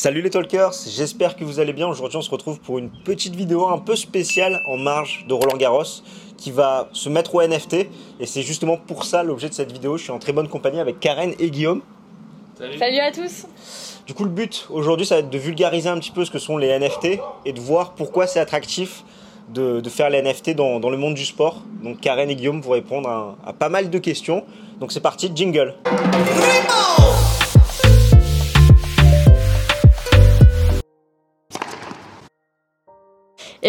Salut les talkers, j'espère que vous allez bien. Aujourd'hui on se retrouve pour une petite vidéo un peu spéciale en marge de Roland Garros qui va se mettre au NFT et c'est justement pour ça l'objet de cette vidéo. Je suis en très bonne compagnie avec Karen et Guillaume. Salut. Salut à tous. Du coup le but aujourd'hui ça va être de vulgariser un petit peu ce que sont les NFT et de voir pourquoi c'est attractif de, faire les NFT dans, le monde du sport. Donc Karen et Guillaume vont répondre à, à pas mal de questions. Donc c'est parti, jingle.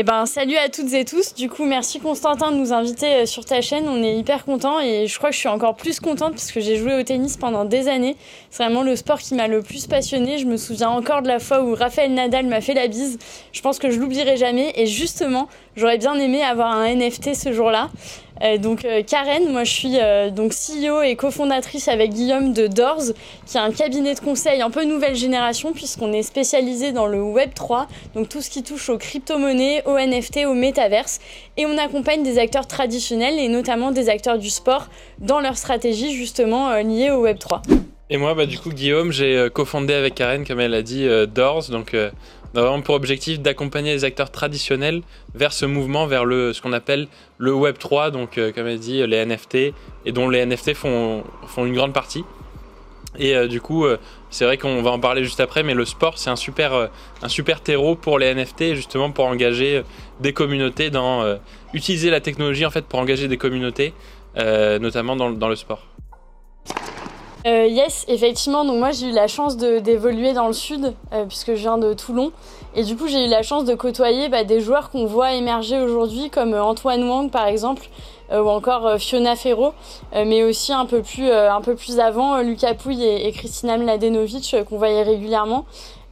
Eh ben, salut à toutes et tous. Du coup, merci Constantin de nous inviter euh, sur ta chaîne. On est hyper contents et je crois que je suis encore plus contente parce que j'ai joué au tennis pendant des années. C'est vraiment le sport qui m'a le plus passionné. Je me souviens encore de la fois où Raphaël Nadal m'a fait la bise. Je pense que je l'oublierai jamais et justement, j'aurais bien aimé avoir un NFT ce jour-là. Euh, donc euh, Karen, moi je suis euh, donc CEO et cofondatrice avec Guillaume de Doors, qui est un cabinet de conseil un peu nouvelle génération puisqu'on est spécialisé dans le Web 3, donc tout ce qui touche aux crypto-monnaies, aux NFT, au métaverse, et on accompagne des acteurs traditionnels et notamment des acteurs du sport dans leur stratégie justement liée au Web 3. Et moi, bah, du coup, Guillaume, j'ai cofondé avec Karen, comme elle a dit, Doors, donc vraiment pour objectif d'accompagner les acteurs traditionnels vers ce mouvement, vers le, ce qu'on appelle le Web 3, donc euh, comme elle dit, les NFT, et dont les NFT font, font une grande partie. Et euh, du coup, euh, c'est vrai qu'on va en parler juste après, mais le sport, c'est un super, un super terreau pour les NFT, justement pour engager des communautés, dans utiliser la technologie en fait pour engager des communautés, notamment dans, dans le sport. Euh, yes, effectivement. Donc moi j'ai eu la chance d'évoluer dans le sud euh, puisque je viens de Toulon et du coup j'ai eu la chance de côtoyer bah, des joueurs qu'on voit émerger aujourd'hui comme euh, Antoine Wang par exemple ou encore Fiona Ferro, mais aussi un peu plus un peu plus avant Lucas Pouille et, et Kristina Mladenovic qu'on voyait régulièrement.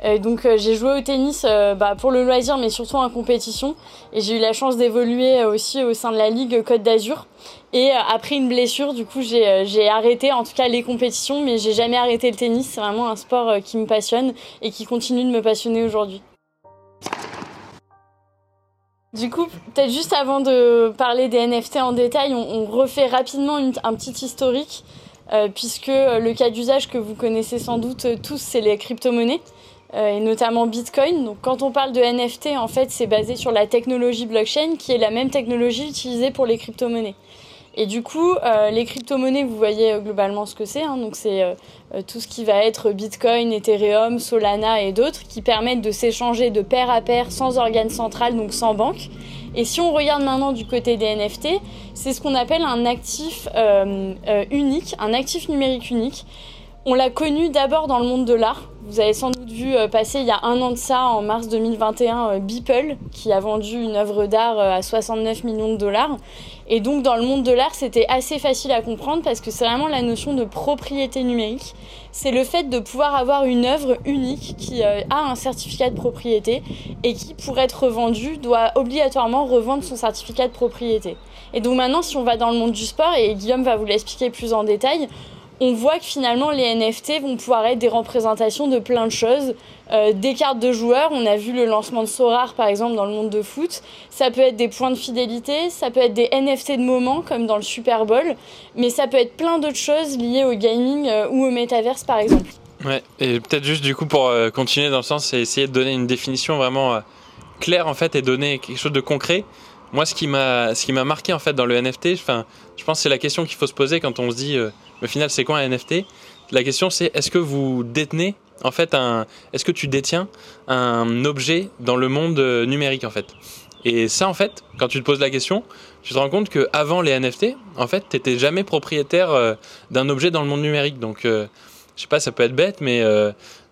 Euh, donc euh, j'ai joué au tennis euh, bah, pour le loisir, mais surtout en compétition. Et j'ai eu la chance d'évoluer aussi au sein de la Ligue Côte d'Azur. Et après une blessure, du coup, j'ai arrêté en tout cas les compétitions, mais j'ai jamais arrêté le tennis. C'est vraiment un sport qui me passionne et qui continue de me passionner aujourd'hui. Du coup, peut-être juste avant de parler des NFT en détail, on, refait rapidement un petit historique, puisque le cas d'usage que vous connaissez sans doute tous, c'est les crypto-monnaies. Euh, et notamment Bitcoin. Donc quand on parle de NFT, en fait, c'est basé sur la technologie blockchain qui est la même technologie utilisée pour les crypto-monnaies. Et du coup, euh, les crypto-monnaies, vous voyez euh, globalement ce que c'est. Hein. donc c'est tout ce qui va être Bitcoin, Ethereum, Solana et d'autres qui permettent de s'échanger de pair à pair sans organe central, donc sans banque. Et si on regarde maintenant du côté des NFT, c'est ce qu'on appelle un actif unique, un actif numérique unique. On l'a connu d'abord dans le monde de l'art. Vous avez sans doute vu euh, passer il y a un an de ça, en mars 2021, euh, Beeple, qui a vendu une œuvre d'art euh, à 69 millions de dollars. Et donc dans le monde de l'art, c'était assez facile à comprendre parce que c'est vraiment la notion de propriété numérique. C'est le fait de pouvoir avoir une œuvre unique qui a un certificat de propriété et qui, pour être revendue, doit obligatoirement revendre son certificat de propriété. Et donc maintenant, si on va dans le monde du sport, et Guillaume va vous l'expliquer plus en détail, on voit que finalement les NFT vont pouvoir être des représentations de plein de choses. Euh, des cartes de joueurs, on a vu le lancement de Sorar par exemple dans le monde de foot. Ça peut être des points de fidélité, ça peut être des NFT de moments comme dans le Super Bowl, mais ça peut être plein d'autres choses liées au gaming euh, ou au métaverse par exemple. Ouais, et peut-être juste du coup pour euh, continuer dans le sens, c'est essayer de donner une définition vraiment claire en fait et donner quelque chose de concret. Moi, ce qui m'a marqué en fait dans le NFT, je pense que c'est la question qu'il faut se poser quand on se dit au final, c'est quoi un NFT La question, c'est est-ce que vous détenez, en fait, un, est-ce que tu détiens un objet dans le monde euh, numérique, en fait? Et ça, en fait, quand tu te poses la question, tu te rends compte que avant les NFT, en fait, tu n'étais jamais propriétaire euh, d'un objet dans le monde numérique. Donc, euh, je sais pas, ça peut être bête, mais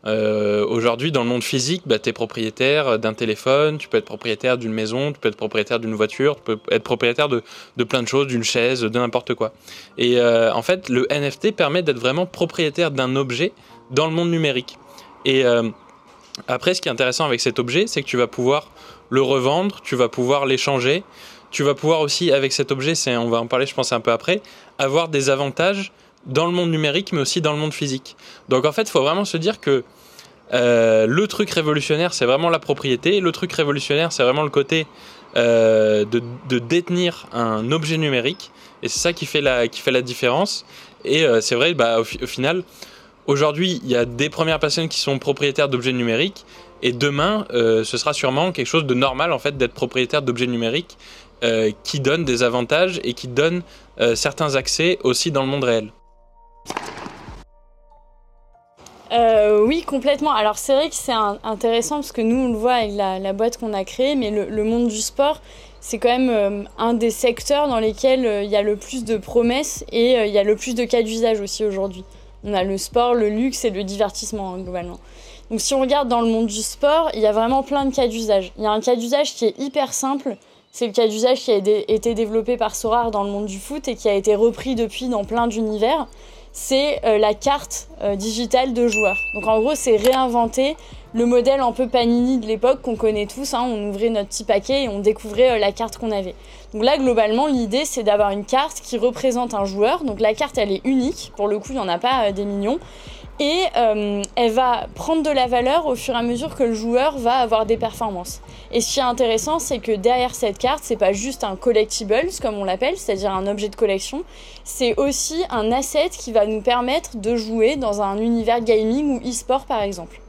aujourd'hui, dans le monde physique, bah, tu es propriétaire d'un téléphone, tu peux être propriétaire d'une maison, tu peux être propriétaire d'une voiture, tu peux être propriétaire de, de plein de choses, d'une chaise, de n'importe quoi. Et euh, en fait, le NFT permet d'être vraiment propriétaire d'un objet dans le monde numérique. Et euh, après, ce qui est intéressant avec cet objet, c'est que tu vas pouvoir le revendre, tu vas pouvoir l'échanger, tu vas pouvoir aussi, avec cet objet, on va en parler je pense un peu après, avoir des avantages dans le monde numérique, mais aussi dans le monde physique. Donc en fait, il faut vraiment se dire que euh, le truc révolutionnaire, c'est vraiment la propriété. Le truc révolutionnaire, c'est vraiment le côté euh, de, détenir un objet numérique. Et c'est ça qui fait la, qui fait la différence. Et euh, c'est vrai, bah, au, final, aujourd'hui, il y a des premières personnes qui sont propriétaires d'objets numériques, et demain, ce sera sûrement quelque chose de normal en fait d'être propriétaire d'objets numériques qui donnent des avantages et qui donnent certains accès aussi dans le monde réel. Euh, oui, complètement. Alors c'est vrai que c'est intéressant parce que nous, on le voit avec la, boîte qu'on a créée, mais le, monde du sport, c'est quand même euh, un des secteurs dans lesquels euh, il y a le plus de promesses et il y a le plus de cas d'usage aussi aujourd'hui. On a le sport, le luxe et le divertissement hein, globalement. Donc si on regarde dans le monde du sport, il y a vraiment plein de cas d'usage. Il y a un cas d'usage qui est hyper simple. C'est le cas d'usage qui a été développé par Sorar dans le monde du foot et qui a été repris depuis dans plein d'univers c'est euh, la carte euh, digitale de joueurs. Donc en gros, c'est réinventer le modèle un peu Panini de l'époque qu'on connaît tous. Hein. On ouvrait notre petit paquet et on découvrait euh, la carte qu'on avait. Donc là, globalement, l'idée, c'est d'avoir une carte qui représente un joueur. Donc la carte, elle est unique. Pour le coup, il n'y en a pas des millions et euh, elle va prendre de la valeur au fur et à mesure que le joueur va avoir des performances. Et ce qui est intéressant, c'est que derrière cette carte, c'est pas juste un collectibles comme on l'appelle, c'est-à-dire un objet de collection, c'est aussi un asset qui va nous permettre de jouer dans un univers gaming ou e-sport par exemple.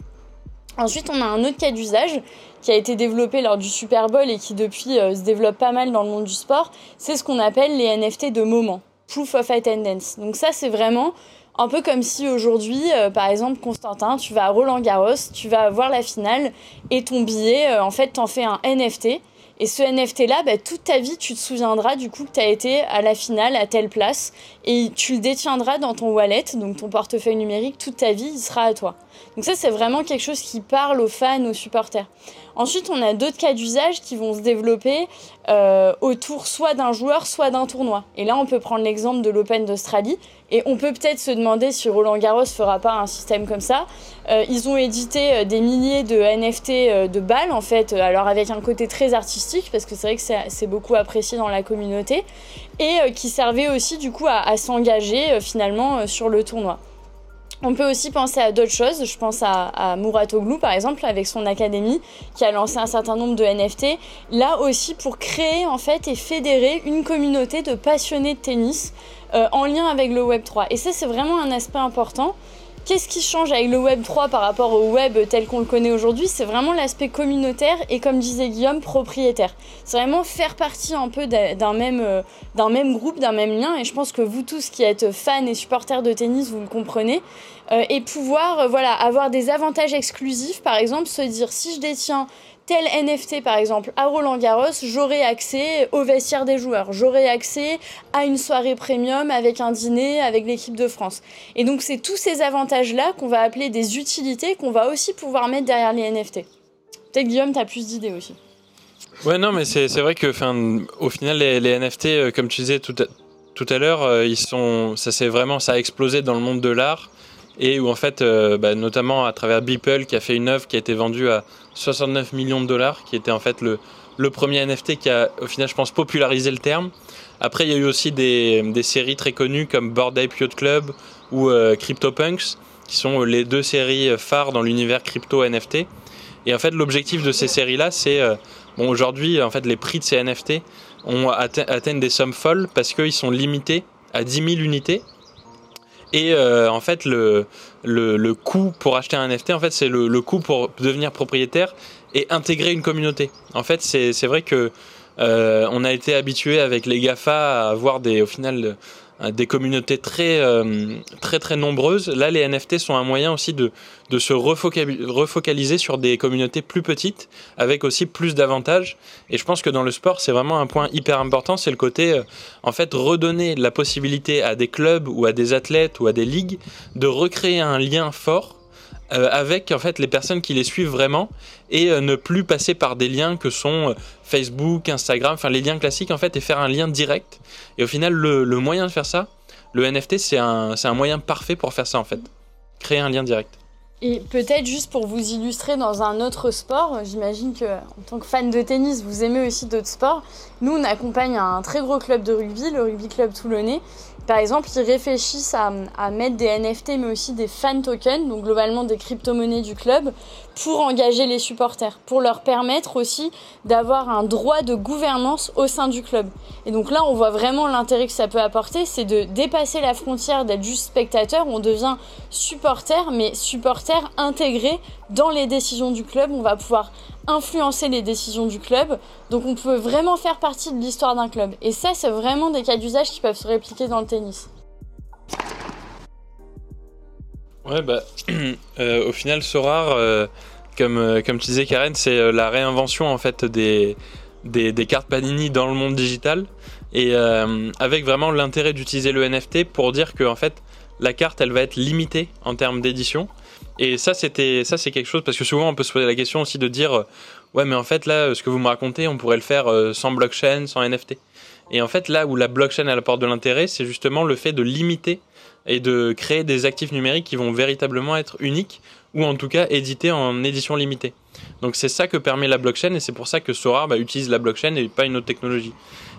Ensuite, on a un autre cas d'usage qui a été développé lors du Super Bowl et qui depuis euh, se développe pas mal dans le monde du sport, c'est ce qu'on appelle les NFT de moment, Proof of Attendance. Donc ça, c'est vraiment un peu comme si aujourd'hui, euh, par exemple, Constantin, tu vas à Roland Garros, tu vas voir la finale et ton billet, euh, en fait, t'en fais un NFT. Et ce NFT-là, bah, toute ta vie, tu te souviendras du coup que tu as été à la finale à telle place et tu le détiendras dans ton wallet, donc ton portefeuille numérique, toute ta vie, il sera à toi. Donc ça, c'est vraiment quelque chose qui parle aux fans, aux supporters. Ensuite, on a d'autres cas d'usage qui vont se développer euh, autour soit d'un joueur, soit d'un tournoi. Et là, on peut prendre l'exemple de l'Open d'Australie. Et on peut peut-être se demander si Roland Garros fera pas un système comme ça. Euh, ils ont édité euh, des milliers de NFT de balles, en fait, alors avec un côté très artistique, parce que c'est vrai que c'est beaucoup apprécié dans la communauté, et qui servait aussi du coup à s'engager finalement sur le tournoi. On peut aussi penser à d'autres choses. Je pense à, à par exemple, avec son académie, qui a lancé un certain nombre de NFT. Là aussi, pour créer en fait et fédérer une communauté de passionnés de tennis euh, en lien avec le Web 3. Et ça, c'est vraiment un aspect important. Qu'est-ce qui change avec le Web 3 par rapport au Web tel qu'on le connaît aujourd'hui? C'est vraiment l'aspect communautaire et, comme disait Guillaume, propriétaire. C'est vraiment faire partie un peu d'un même, euh, même groupe, d'un même lien. Et je pense que vous tous qui êtes fans et supporters de tennis, vous le comprenez. Euh, et pouvoir euh, voilà, avoir des avantages exclusifs, par exemple, se dire si je détiens tel NFT par exemple à Roland Garros, j'aurai accès au vestiaire des joueurs, j'aurai accès à une soirée premium avec un dîner avec l'équipe de France. Et donc c'est tous ces avantages-là qu'on va appeler des utilités qu'on va aussi pouvoir mettre derrière les NFT. Peut-être Guillaume, tu as plus d'idées aussi. Ouais, non, mais c'est vrai que au final, les, NFT, euh, comme tu disais tout à, l'heure, euh, ça c'est ça a explosé dans le monde de l'art et où en fait, euh, bah, notamment à travers Beeple qui a fait une œuvre qui a été vendue à 69 millions de dollars, qui était en fait le, premier NFT qui a au final, je pense, popularisé le terme. Après, il y a eu aussi des, séries très connues comme Bored Ape Club ou euh, CryptoPunks, qui sont les deux séries phares dans l'univers crypto NFT. Et en fait, l'objectif de ces séries-là, c'est euh, bon, aujourd'hui, en fait, les prix de ces NFT atteint des sommes folles parce qu'ils sont limités à 10 000 unités. Et euh, en fait, le, le, le, coût pour acheter un NFT, en fait, c'est le, le, coût pour devenir propriétaire et intégrer une communauté. En fait, c'est vrai que euh, on a été habitué avec les GAFA à avoir des, au final, des communautés très, euh, très, très nombreuses. Là, les NFT sont un moyen aussi de, de se refocaliser sur des communautés plus petites, avec aussi plus d'avantages. Et je pense que dans le sport, c'est vraiment un point hyper important, c'est le côté, euh, en fait, redonner la possibilité à des clubs ou à des athlètes ou à des ligues de recréer un lien fort euh, avec en fait les personnes qui les suivent vraiment et euh, ne plus passer par des liens que sont euh, Facebook, Instagram, enfin les liens classiques en fait et faire un lien direct. Et au final, le, moyen de faire ça, le NFT, c'est un, un moyen parfait pour faire ça en fait. Créer un lien direct. Et peut-être juste pour vous illustrer dans un autre sport, j'imagine que en tant que fan de tennis, vous aimez aussi d'autres sports. Nous, on accompagne un très gros club de rugby, le Rugby Club Toulonnais, par exemple, ils réfléchissent à, mettre des NFT, mais aussi des fan tokens, donc globalement des crypto-monnaies du club, pour engager les supporters, pour leur permettre aussi d'avoir un droit de gouvernance au sein du club. Et donc là, on voit vraiment l'intérêt que ça peut apporter, c'est de dépasser la frontière d'être juste spectateur, on devient supporter, mais supporter intégré dans les décisions du club. On va pouvoir influencer les décisions du club. Donc on peut vraiment faire partie de l'histoire d'un club. Et ça, c'est vraiment des cas d'usage qui peuvent se répliquer dans le tennis. Ouais, bah, euh, au final, Sorar, euh, comme, euh, comme tu disais, Karen, c'est la réinvention en fait des, cartes Panini dans le monde digital. Et avec vraiment l'intérêt d'utiliser le NFT pour dire que en fait, la carte, elle va être limitée en termes d'édition. Et ça, c'était, ça, c'est quelque chose parce que souvent on peut se poser la question aussi de dire, ouais, mais en fait là, ce que vous me racontez, on pourrait le faire sans blockchain, sans NFT. Et en fait, là où la blockchain elle apporte de l'intérêt, c'est justement le fait de limiter et de créer des actifs numériques qui vont véritablement être uniques ou en tout cas édités en édition limitée. Donc c'est ça que permet la blockchain et c'est pour ça que Sorar bah, utilise la blockchain et pas une autre technologie.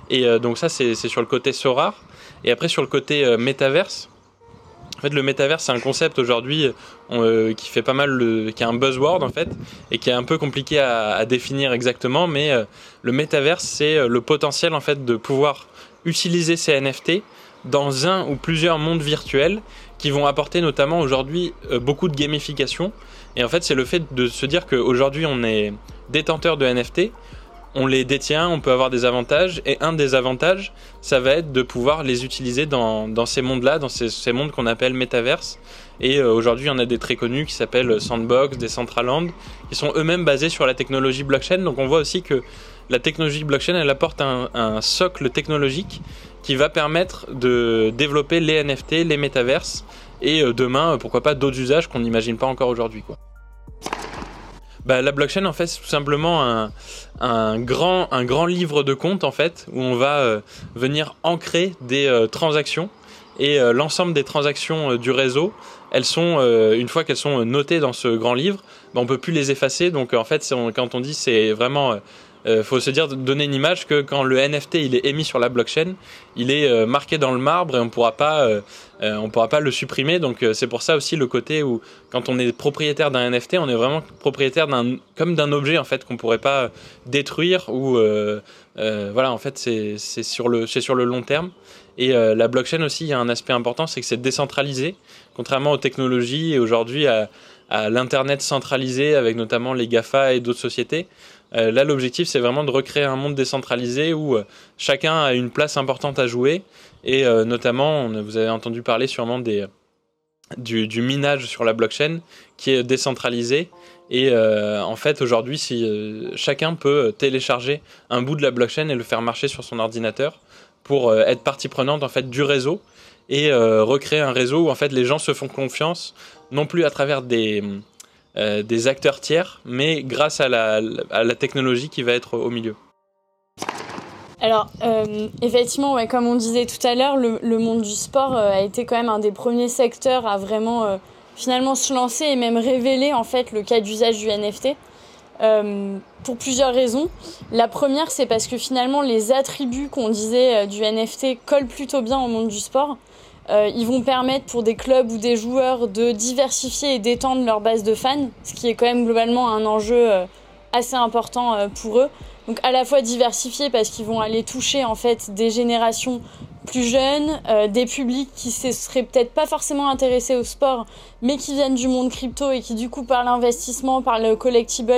Et euh, donc ça c'est sur le côté Sorar. Et après sur le côté euh, métaverse, en fait, le métaverse, c'est un concept aujourd'hui euh, qui fait pas mal, qui a un buzzword en fait, et qui est un peu compliqué à, définir exactement. Mais euh, le métaverse, c'est euh, le potentiel en fait de pouvoir utiliser ces NFT dans un ou plusieurs mondes virtuels qui vont apporter notamment aujourd'hui beaucoup de gamification. Et en fait, c'est le fait de se dire qu'aujourd'hui, on est détenteur de NFT, on les détient, on peut avoir des avantages, et un des avantages, ça va être de pouvoir les utiliser dans, ces mondes-là, dans ces, mondes qu'on appelle métaverse. Et euh, aujourd'hui, il y en a des très connus qui s'appellent Sandbox, Decentraland, qui sont eux-mêmes basés sur la technologie blockchain. Donc on voit aussi que la technologie blockchain, elle apporte un, un socle technologique qui va permettre de développer les NFT, les métaverses, et euh, demain, pourquoi pas d'autres usages qu'on n'imagine pas encore aujourd'hui. quoi. Bah, la blockchain, en fait, c'est tout simplement un, grand, un grand livre de compte, en fait, où on va euh, venir ancrer des euh, transactions. Et euh, l'ensemble des transactions du réseau, elles sont, une fois qu'elles sont notées dans ce grand livre, bah, on peut plus les effacer. Donc, en fait, quand on dit c'est vraiment euh, faut se dire donner une image que quand le NFT il est émis sur la blockchain, il est euh, marqué dans le marbre et on pourra pas euh, on pourra pas le supprimer. Donc c'est pour ça aussi le côté où quand on est propriétaire d'un NFT, on est vraiment propriétaire d'un comme d'un objet en fait qu'on pourrait pas détruire ou voilà en fait c'est sur le c'est sur le long terme. Et la blockchain aussi, il y a un aspect important, c'est que c'est décentralisé, contrairement aux technologies et aujourd'hui à l'internet centralisé avec notamment les Gafa et d'autres sociétés. Euh, là, l'objectif, c'est vraiment de recréer un monde décentralisé où euh, chacun a une place importante à jouer. Et euh, notamment, vous avez entendu parler sûrement des, du, du, minage sur la blockchain qui est décentralisé. Et en fait, aujourd'hui, si chacun peut télécharger un bout de la blockchain et le faire marcher sur son ordinateur pour être partie prenante en fait du réseau et recréer un réseau où en fait les gens se font confiance non plus à travers des euh, des acteurs tiers, mais grâce à la, technologie qui va être au milieu. Alors, euh, effectivement, comme on disait tout à l'heure, le, monde du sport euh, a été quand même un des premiers secteurs à vraiment finalement se lancer et même révéler en fait le cas d'usage du NFT. Pour plusieurs raisons. La première, c'est parce que finalement, les attributs qu'on disait du NFT collent plutôt bien au monde du sport. Euh, ils vont permettre pour des clubs ou des joueurs de diversifier et d'étendre leur base de fans, ce qui est quand même globalement un enjeu euh, assez important euh, pour eux. Donc à la fois diversifier parce qu'ils vont aller toucher en fait des générations plus jeunes, euh, des publics qui se seraient peut-être pas forcément intéressés au sport, mais qui viennent du monde crypto et qui du coup par l'investissement, par le collectibles,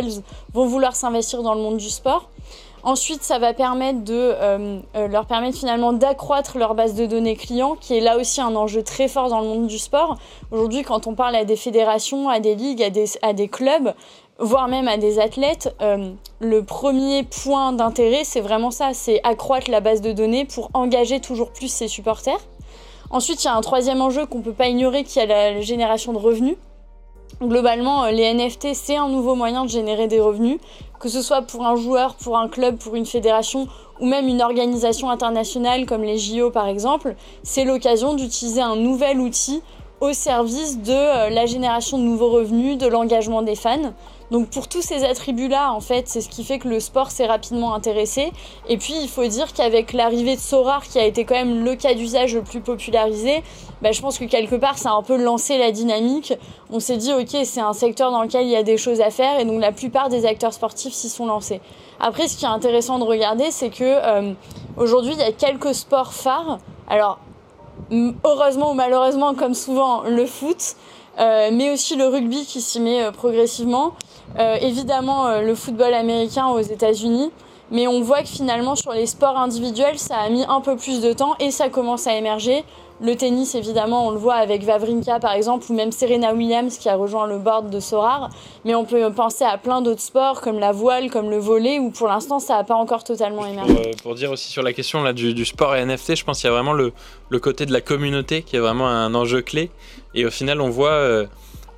vont vouloir s'investir dans le monde du sport. Ensuite, ça va euh, euh, leur permettre finalement d'accroître leur base de données clients, qui est là aussi un enjeu très fort dans le monde du sport. Aujourd'hui, quand on parle à des fédérations, à des ligues, à des, à clubs, voire même à des athlètes, euh, le premier point d'intérêt, c'est vraiment ça, c'est accroître la base de données pour engager toujours plus ses supporters. Ensuite, il y a un troisième enjeu qu'on ne peut pas ignorer, qui est la génération de revenus. Globalement, les NFT, c'est un nouveau moyen de générer des revenus, que ce soit pour un joueur, pour un club, pour une fédération ou même une organisation internationale comme les JO par exemple. C'est l'occasion d'utiliser un nouvel outil au service de euh, la génération de nouveaux revenus, de l'engagement des fans. Donc pour tous ces attributs-là, en fait, c'est ce qui fait que le sport s'est rapidement intéressé. Et puis il faut dire qu'avec l'arrivée de Sorar, qui a été quand même le cas d'usage le plus popularisé, bah, je pense que quelque part ça a un peu lancé la dynamique. On s'est dit ok, c'est un secteur dans lequel il y a des choses à faire, et donc la plupart des acteurs sportifs s'y sont lancés. Après, ce qui est intéressant de regarder, c'est que euh, aujourd'hui il y a quelques sports phares. Alors heureusement ou malheureusement, comme souvent, le foot. Euh, mais aussi le rugby qui s'y met euh, progressivement. Euh, évidemment, le football américain aux États-Unis. Mais on voit que finalement, sur les sports individuels, ça a mis un peu plus de temps et ça commence à émerger. Le tennis, évidemment, on le voit avec Vavrinka par exemple, ou même Serena Williams qui a rejoint le board de Sorar. Mais on peut penser à plein d'autres sports comme la voile, comme le volet, où pour l'instant ça n'a pas encore totalement émergé. Pour, euh, pour, dire aussi sur la question là, du, du sport et NFT, je pense qu'il y a vraiment le, le, côté de la communauté qui est vraiment un enjeu clé. Et au final, on voit. Euh,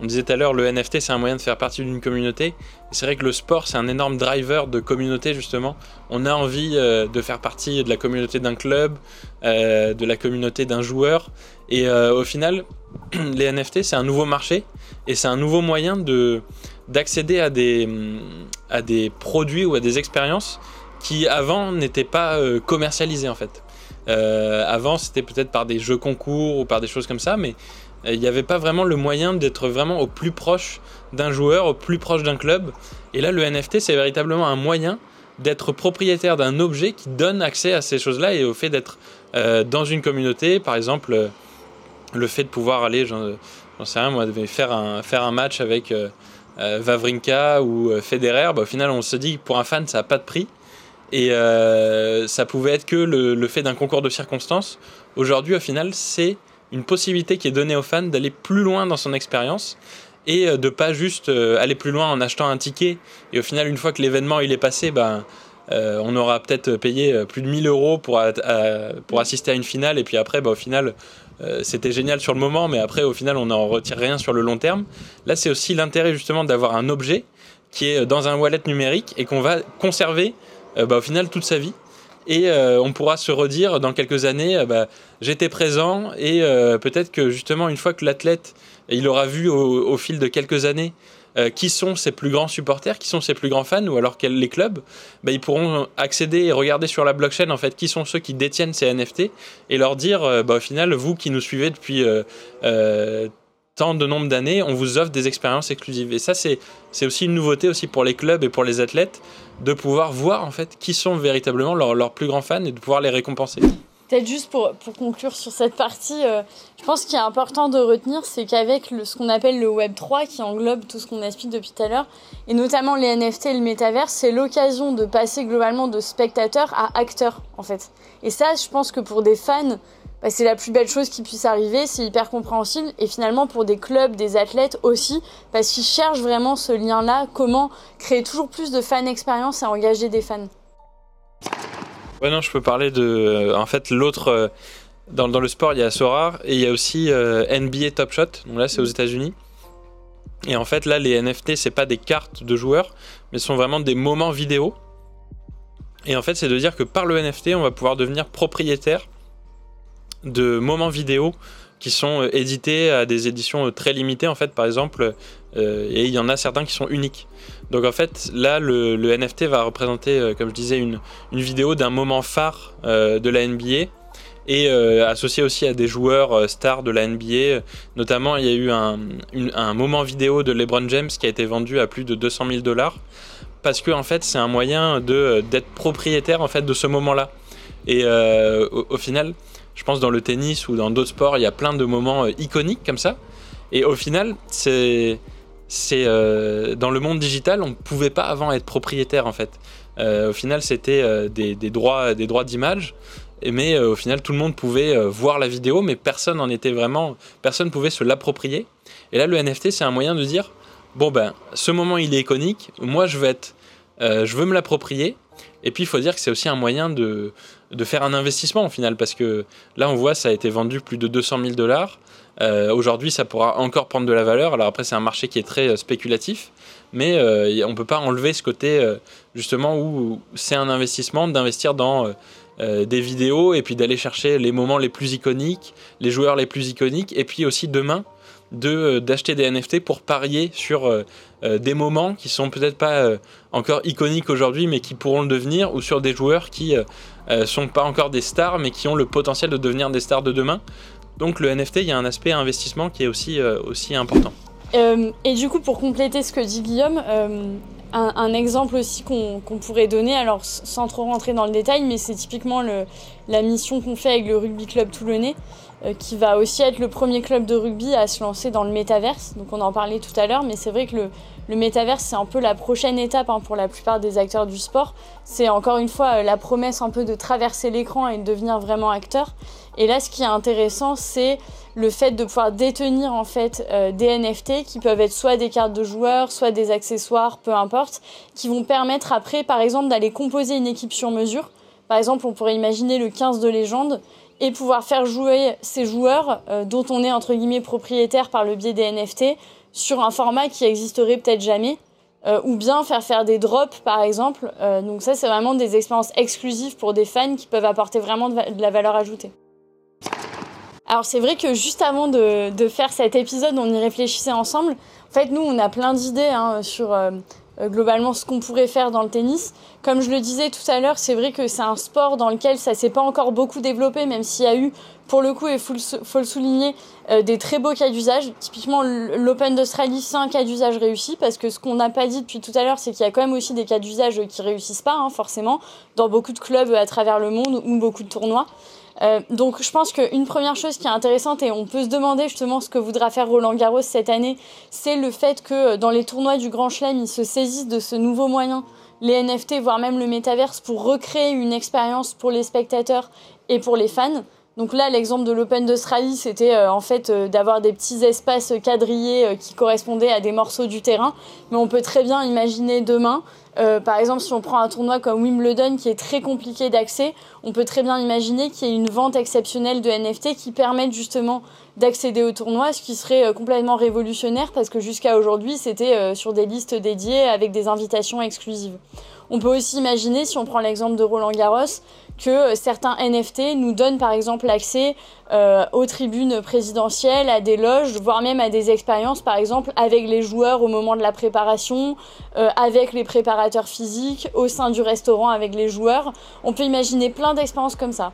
on disait tout à l'heure, le NFT, c'est un moyen de faire partie d'une communauté. c'est vrai que le sport, c'est un énorme driver de communauté, justement. On a envie euh, de faire partie de la communauté d'un club, euh, de la communauté d'un joueur. Et euh, au final, les NFT, c'est un nouveau marché et c'est un nouveau moyen de, d'accéder à des, à des produits ou à des expériences qui avant n'étaient pas commercialisées en fait. avant, c'était peut-être par des jeux concours ou par des choses comme ça, mais il n'y avait pas vraiment le moyen d'être vraiment au plus proche d'un joueur, au plus proche d'un club. Et là, le NFT, c'est véritablement un moyen d'être propriétaire d'un objet qui donne accès à ces choses-là et au fait d'être euh, dans une communauté. Par exemple, euh, le fait de pouvoir aller, j'en sais rien, moi, faire un, faire un match avec euh, Vavrinka ou Federer. Bah, au final, on se dit pour un fan, ça n'a pas de prix. Et ça pouvait être que le fait d'un concours de circonstances. Aujourd'hui, au final, c'est une possibilité qui est donnée aux fans d'aller plus loin dans son expérience et euh, de pas juste euh, aller plus loin en achetant un ticket. Et au final une fois que l'événement il est passé ben euh, on aura peut-être payé plus de 1000 euros pour, assister à une finale. Et puis après ben, au final c'était génial sur le moment mais après au final on n'en retire rien sur le long terme. Là c'est aussi l'intérêt justement d'avoir un objet qui est dans un wallet numérique et qu'on va conserver ben, au final toute sa vie et euh, on pourra se redire dans quelques années, euh, bah, j'étais présent et euh, peut-être que justement une fois que l'athlète il aura vu au, fil de quelques années qui sont ses plus grands supporters, qui sont ses plus grands fans, ou alors les clubs, bah, ils pourront accéder et regarder sur la blockchain en fait qui sont ceux qui détiennent ces NFT et leur dire bah, au final vous qui nous suivez depuis tant de nombre d'années, on vous offre des expériences exclusives. Et ça, c'est aussi une nouveauté aussi pour les clubs et pour les athlètes de pouvoir voir en fait qui sont véritablement leurs, plus grands fans et de pouvoir les récompenser. Peut-être juste pour, pour conclure sur cette partie, euh, je pense qu'il est important de retenir, c'est qu'avec ce qu'on appelle le Web 3, qui englobe tout ce qu'on explique depuis tout à l'heure, et notamment les NFT et le métavers, c'est l'occasion de passer globalement de spectateur à acteur, en fait. Et ça, je pense que pour des fans, bah, c'est la plus belle chose qui puisse arriver, c'est hyper compréhensible et finalement pour des clubs, des athlètes aussi, parce qu'ils cherchent vraiment ce lien-là, comment créer toujours plus de fan expérience et engager des fans. Ouais non, je peux parler de, euh, en fait l'autre, euh, dans, le sport il y a Sorar et il y a aussi euh, NBA Top Shot, donc là c'est aux États-Unis. Et en fait là les NFT c'est pas des cartes de joueurs, mais ce sont vraiment des moments vidéo. Et en fait c'est de dire que par le NFT on va pouvoir devenir propriétaire de moments vidéo qui sont euh, édités à des éditions euh, très limitées en fait par exemple euh, et il y en a certains qui sont uniques. Donc en fait là le, NFT va représenter comme je disais une, une vidéo d'un moment phare de la NBA et associé aussi à des joueurs stars de la NBA notamment il y a eu un, un, moment vidéo de LeBron James qui a été vendu à plus de 200 000 dollars parce que en fait c'est un moyen de d'être propriétaire en fait de ce moment là et au, final je pense dans le tennis ou dans d'autres sports, il y a plein de moments euh, iconiques comme ça. Et au final, c'est euh, dans le monde digital, on ne pouvait pas avant être propriétaire en fait. Euh, au final, c'était des, des, droits des droits d'image, mais au final, tout le monde pouvait voir la vidéo, mais personne n'en était vraiment, personne pouvait se l'approprier. Et là, le NFT, c'est un moyen de dire bon ben, ce moment il est iconique, moi je veux être, je veux me l'approprier. Et puis il faut dire que c'est aussi un moyen de de faire un investissement au final, parce que là on voit ça a été vendu plus de 200 000 dollars. Euh, aujourd'hui, ça pourra encore prendre de la valeur. Alors après, c'est un marché qui est très euh, spéculatif, mais euh, on peut pas enlever ce côté justement où c'est un investissement d'investir dans des vidéos et puis d'aller chercher les moments les plus iconiques, les joueurs les plus iconiques, et puis aussi demain de d'acheter des NFT pour parier sur des moments qui sont peut-être pas encore iconiques aujourd'hui, mais qui pourront le devenir, ou sur des joueurs qui sont pas encore des stars, mais qui ont le potentiel de devenir des stars de demain. Donc le NFT, il y a un aspect investissement qui est aussi, aussi important. et du coup, pour compléter ce que dit Guillaume, un, exemple aussi qu'on pourrait donner, alors sans trop rentrer dans le détail, mais c'est typiquement la mission qu'on fait avec le Rugby Club Toulonnais, euh, qui va aussi être le premier club de rugby à se lancer dans le métaverse. Donc on en parlait tout à l'heure, mais c'est vrai que le, le métaverse, c'est un peu la prochaine étape hein, pour la plupart des acteurs du sport. C'est encore une fois euh, la promesse un peu de traverser l'écran et de devenir vraiment acteur. Et là, ce qui est intéressant, c'est le fait de pouvoir détenir en fait euh, des NFT qui peuvent être soit des cartes de joueurs, soit des accessoires, peu importe, qui vont permettre après, par exemple, d'aller composer une équipe sur mesure. Par exemple, on pourrait imaginer le 15 de légende et pouvoir faire jouer ces joueurs euh, dont on est entre guillemets propriétaire par le biais des NFT sur un format qui existerait peut-être jamais. Euh, ou bien faire faire des drops par exemple. donc ça c'est vraiment des expériences exclusives pour des fans qui peuvent apporter vraiment de la valeur ajoutée. Alors c'est vrai que juste avant de, faire cet épisode, on y réfléchissait ensemble. En fait, nous, on a plein d'idées hein, sur euh, euh, globalement ce qu'on pourrait faire dans le tennis. Comme je le disais tout à l'heure, c'est vrai que c'est un sport dans lequel ça s'est pas encore beaucoup développé, même s'il y a eu, pour le coup, et faut faut le souligner, euh, des très beaux cas d'usage. Typiquement, l'Open d'Australie, c'est un cas d'usage réussi, parce que ce qu'on n'a pas dit depuis tout à l'heure, c'est qu'il y a quand même aussi des cas d'usage qui réussissent pas, hein, forcément, dans beaucoup de clubs à travers le monde ou beaucoup de tournois. Euh, donc je pense qu'une première chose qui est intéressante et on peut se demander justement ce que voudra faire Roland Garros cette année, c'est le fait que euh, dans les tournois du Grand Chelem, ils se saisissent de ce nouveau moyen, les NFT, voire même le métaverse, pour recréer une expérience pour les spectateurs et pour les fans. Donc là, l'exemple de l'Open d'Australie, c'était euh, en fait d'avoir des petits espaces quadrillés qui correspondaient à des morceaux du terrain. Mais on peut très bien imaginer demain euh, par exemple, si on prend un tournoi comme Wimbledon qui est très compliqué d'accès, on peut très bien imaginer qu'il y ait une vente exceptionnelle de NFT qui permette justement d'accéder au tournoi, ce qui serait euh, complètement révolutionnaire parce que jusqu'à aujourd'hui, c'était euh, sur des listes dédiées avec des invitations exclusives. On peut aussi imaginer, si on prend l'exemple de Roland Garros, que euh, certains NFT nous donnent par exemple accès euh, aux tribunes présidentielles, à des loges, voire même à des expériences par exemple avec les joueurs au moment de la préparation, euh, avec les préparateurs physiques, au sein du restaurant avec les joueurs. On peut imaginer plein d'expériences comme ça.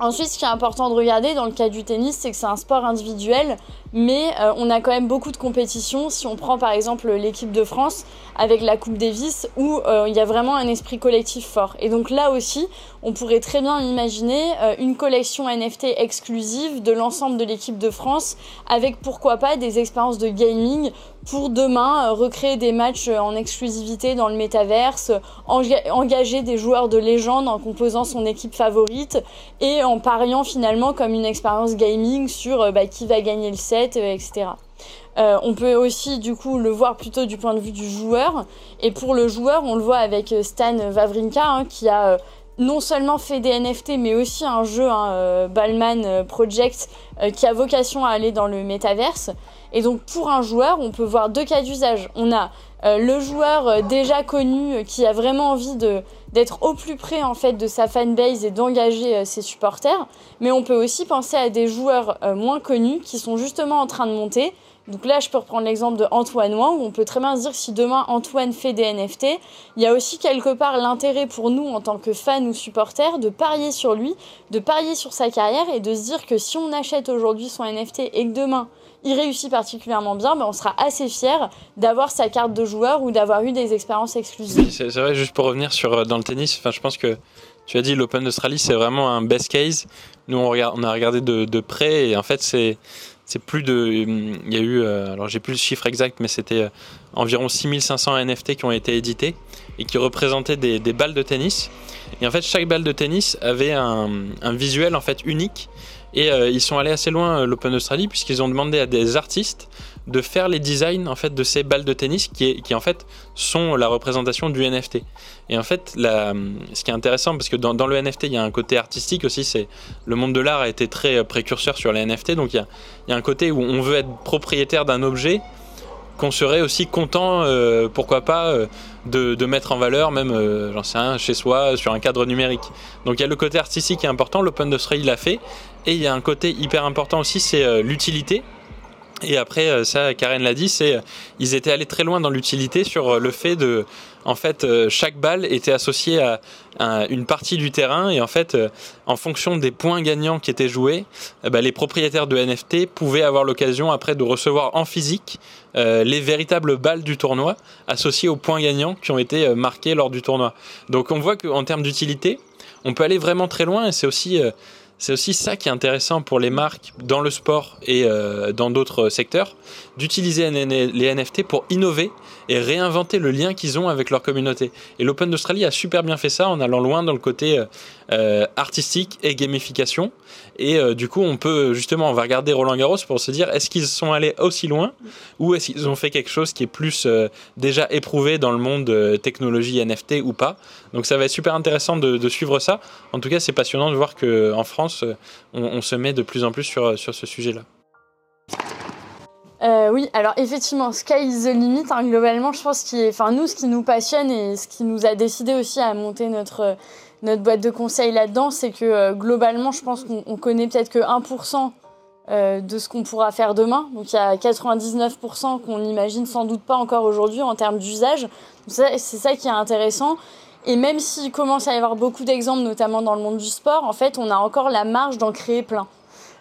Ensuite, ce qui est important de regarder dans le cas du tennis, c'est que c'est un sport individuel, mais euh, on a quand même beaucoup de compétitions. Si on prend par exemple l'équipe de France avec la Coupe Davis, où euh, il y a vraiment un esprit collectif fort. Et donc là aussi, on pourrait très bien imaginer euh, une collection NFT exclusive de l'ensemble de l'équipe de France, avec pourquoi pas des expériences de gaming pour demain recréer des matchs en exclusivité dans le métaverse, engager des joueurs de légende en composant son équipe favorite et en pariant finalement comme une expérience gaming sur bah, qui va gagner le set, euh, etc. Euh, on peut aussi du coup le voir plutôt du point de vue du joueur. Et pour le joueur, on le voit avec Stan Wawrinka hein, qui a non seulement fait des NFT, mais aussi un jeu, hein, Ballman Project, qui a vocation à aller dans le métaverse. Et donc pour un joueur, on peut voir deux cas d'usage. On a le joueur déjà connu qui a vraiment envie de d'être au plus près en fait de sa fanbase et d'engager euh, ses supporters. Mais on peut aussi penser à des joueurs euh, moins connus qui sont justement en train de monter. Donc là, je peux reprendre l'exemple de Antoine Wang, où on peut très bien se dire que si demain Antoine fait des NFT, il y a aussi quelque part l'intérêt pour nous en tant que fans ou supporters de parier sur lui, de parier sur sa carrière et de se dire que si on achète aujourd'hui son NFT et que demain il réussit particulièrement bien, ben on sera assez fier d'avoir sa carte de joueur ou d'avoir eu des expériences exclusives. c'est vrai, juste pour revenir sur euh, dans le tennis, enfin, je pense que tu as dit l'Open d'Australie, c'est vraiment un best case. Nous, on, on a regardé de, près et en fait, c'est c'est plus de. Il y a eu. Euh, alors, j'ai plus le chiffre exact, mais c'était euh, environ 6500 NFT qui ont été édités et qui représentaient des, des, balles de tennis. Et en fait, chaque balle de tennis avait un, un visuel en fait unique et euh, ils sont allés assez loin, euh, l'Open Australie, puisqu'ils ont demandé à des artistes de faire les designs en fait de ces balles de tennis qui, qui en fait sont la représentation du NFT. Et en fait, ce qui est intéressant, parce que dans, le NFT, il y a un côté artistique aussi, c'est le monde de l'art a été très euh, précurseur sur les NFT, donc il y, a, un côté où on veut être propriétaire d'un objet qu'on serait aussi content, pourquoi pas, de, mettre en valeur, même, euh, j'en sais rien, chez soi, sur un cadre numérique. Donc il y a le côté artistique qui est important, l'Open Australia l'a fait, et il y a un côté hyper important aussi, c'est l'utilité. Et après, ça, Karen l'a dit, c'est ils étaient allés très loin dans l'utilité sur le fait de en fait, euh, chaque balle était associée à, une partie du terrain et en fait, euh, en fonction des points gagnants qui étaient joués, eh ben, les propriétaires de NFT pouvaient avoir l'occasion après de recevoir en physique euh, les véritables balles du tournoi associées aux points gagnants qui ont été marqués lors du tournoi. Donc on voit qu'en termes d'utilité, on peut aller vraiment très loin et c'est aussi c'est aussi ça qui est intéressant pour les marques dans le sport et euh, dans d'autres secteurs, d'utiliser les NFT pour innover et réinventer le lien qu'ils ont avec leur communauté. Et l'Open d'Australie a super bien fait ça en allant loin dans le côté euh, euh, artistique et gamification. Et du coup, on peut justement, on va regarder Roland Garros pour se dire est-ce qu'ils sont allés aussi loin ou est-ce qu'ils ont fait quelque chose qui est plus déjà éprouvé dans le monde technologie NFT ou pas. Donc ça va être super intéressant de, suivre ça. En tout cas, c'est passionnant de voir qu'en France, euh, on, se met de plus en plus sur, sur ce sujet-là. Euh, oui, alors effectivement, Sky is the limit. Hein, globalement, je pense que enfin nous, ce qui nous passionne et ce qui nous a décidé aussi à monter notre notre boîte de conseils là-dedans, c'est que euh, globalement, je pense qu'on connaît peut-être que 1% de ce qu'on pourra faire demain. Donc il y a 99% qu'on n'imagine sans doute pas encore aujourd'hui en termes d'usage. C'est ça qui est intéressant. Et même s'il commence à y avoir beaucoup d'exemples, notamment dans le monde du sport, en fait, on a encore la marge d'en créer plein.